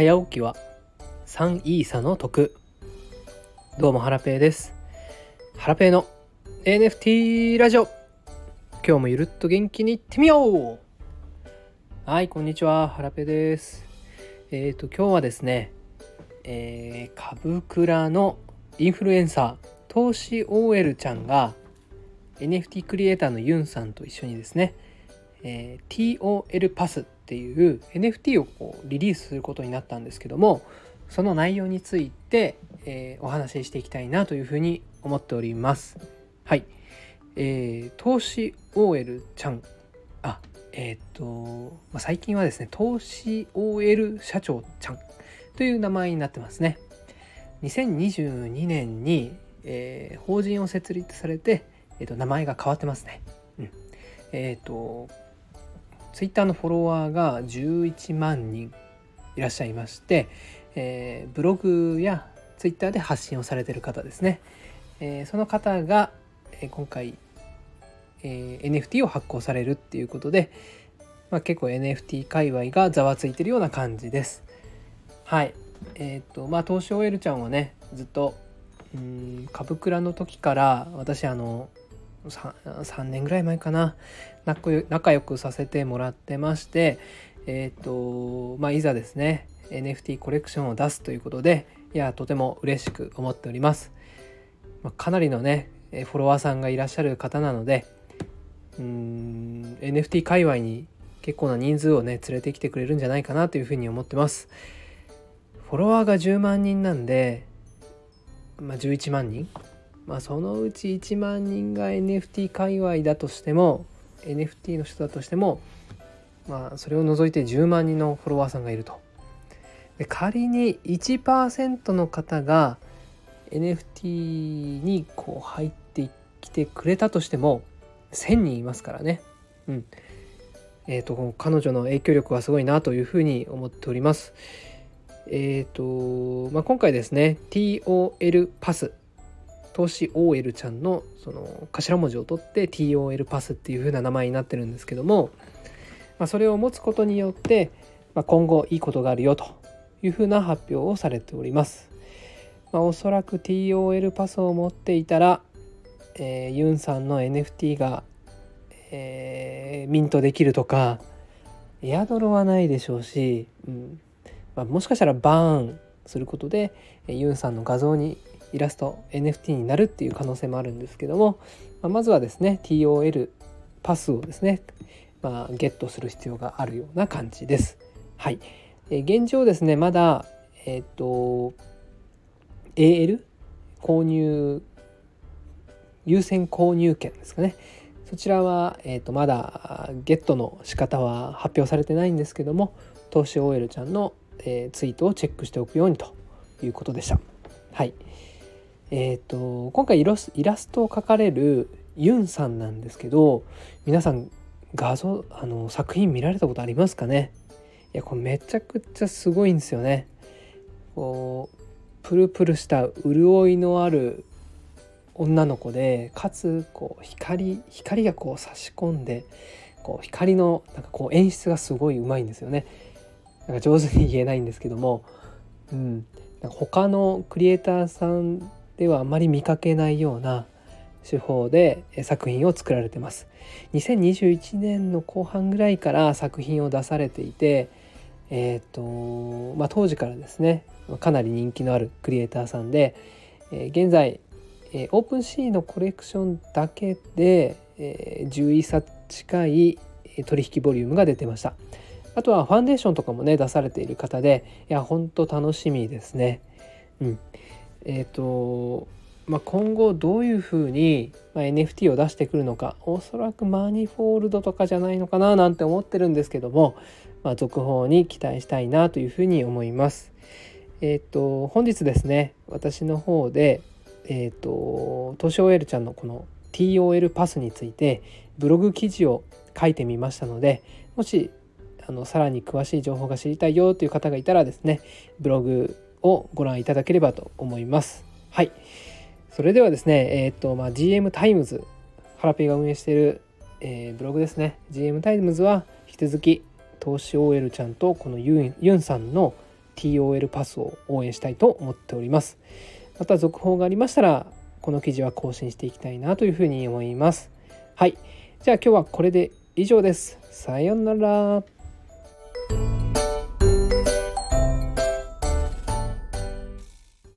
早起きは3イーサの得。どうもハラペーです。ハラペーの NFT ラジオ。今日もゆるっと元気にいってみよう。はいこんにちは。ハラペーです。えっ、ー、と今日はですねえー、株倉のインフルエンサー投資 OL ちゃんが NFT クリエイターのユンさんと一緒にですね、えー、TOL パスっていう NFT をこうリリースすることになったんですけどもその内容について、えー、お話ししていきたいなというふうに思っております。はい、えー、投資 OL ちゃんあえっ、ー、と、まあ、最近はですね投資 OL 社長ちゃんという名前になってますね。2022年に、えー、法人を設立されて、えーと、名前が変わってますね。うん、えっ、ー、とツイッターのフォロワーが11万人いらっしゃいまして、えー、ブログやツイッターで発信をされてる方ですね、えー、その方が、えー、今回、え NFT を発行されるっていうことで、まあ、結構 NFT 界隈がざわついてるような感じです。はい。えっ、とまあ投資 OL ちゃんはねずっとうん株倉の時から私あの 3, 3年ぐらい前かな。仲良くさせてもらってましてえっ、ー、とまあいざですね NFT コレクションを出すということでいやとても嬉しく思っております、まあ、かなりのねフォロワーさんがいらっしゃる方なのでうん NFT 界隈に結構な人数をね連れてきてくれるんじゃないかなというふうに思ってます。フォロワーが10万人なんでまあ11万人まあ、そのうち1万人が NFT 界隈だとしても NFT の人だとしても、まあ、それを除いて10万人のフォロワーさんがいると。で仮に1%の方が NFT にこう入ってきてくれたとしても1,000人いますからね。うんえーと、彼女の影響力はすごいなというふうに思っております。えっ、ー、と、まあ、今回ですね TOL パス投資 OL ちゃんのその頭文字を取って TOL パスっていう風な名前になってるんですけども、まあ、それを持つことによって、まあ、今後いいことがあるよという風な発表をされております。まあ、おそらく TOL パスを持っていたら、えー、ユンさんの NFT が、えー、ミントできるとかエアドロはないでしょうし、うんまあ、もしかしたらバーンすることでユンさんの画像にイラスト NFT になるっていう可能性もあるんですけども、まあ、まずはですね TOL パスをですね、まあ、ゲットする必要があるような感じです。はい、え現状ですねまだえっ、と AL 購入優先購入権ですかねそちらは、えーと、まだゲットの仕方は発表されてないんですけども投資 OL ちゃんの、えー、ツイートをチェックしておくようにということでした。はい、えっ、ー、と今回イラストを描かれるユンさんなんですけど皆さん画像あの作品見られたことありますかね？いやこれめちゃくちゃすごいんですよね。こうプルプルした潤いのある女の子でかつこう光光がこう差し込んでこう光のなんかこう演出がすごいうまいんですよね。なんか上手に言えないんですけども、うん、なんか他のクリエイターさんではあまり見かけないような手法で作品を作られてます。2021年の後半ぐらいから作品を出されていてえ、ー、とまあ当時からですねかなり人気のあるクリエイターさんで、えー、現在、えー、 OpenSea のコレクションだけで、えー、11冊近い取引ボリュームが出てました。あとは Foundation とかもね出されている方でいや本当楽しみですね。うん。えっ、ー、と、まあ、今後どういうふうに NFT を出してくるのかおそらくマニフォールドとかじゃないのかななんて思ってるんですけども、まあ、続報に期待したいなというふうに思います。えっ、ー、と本日ですね私の方でえっ、ー、とトシオエルちゃんのこの TOL パスについてブログ記事を書いてみましたのでもしあのさらに詳しい情報が知りたいよという方がいたらですねブログをご覧いただければと思います。はい。それではですね、えっ、と、まあ、GM タイムズ、ハラペイが運営している、えー、ブログですね。GM タイムズは引き続き、投資 OL ちゃんとこのユンユンさんの TOL パスを応援したいと思っておりますまた続報がありましたらこの記事は更新していきたいなというふうに思いますはいじゃあ今日はこれで以上ですさようなら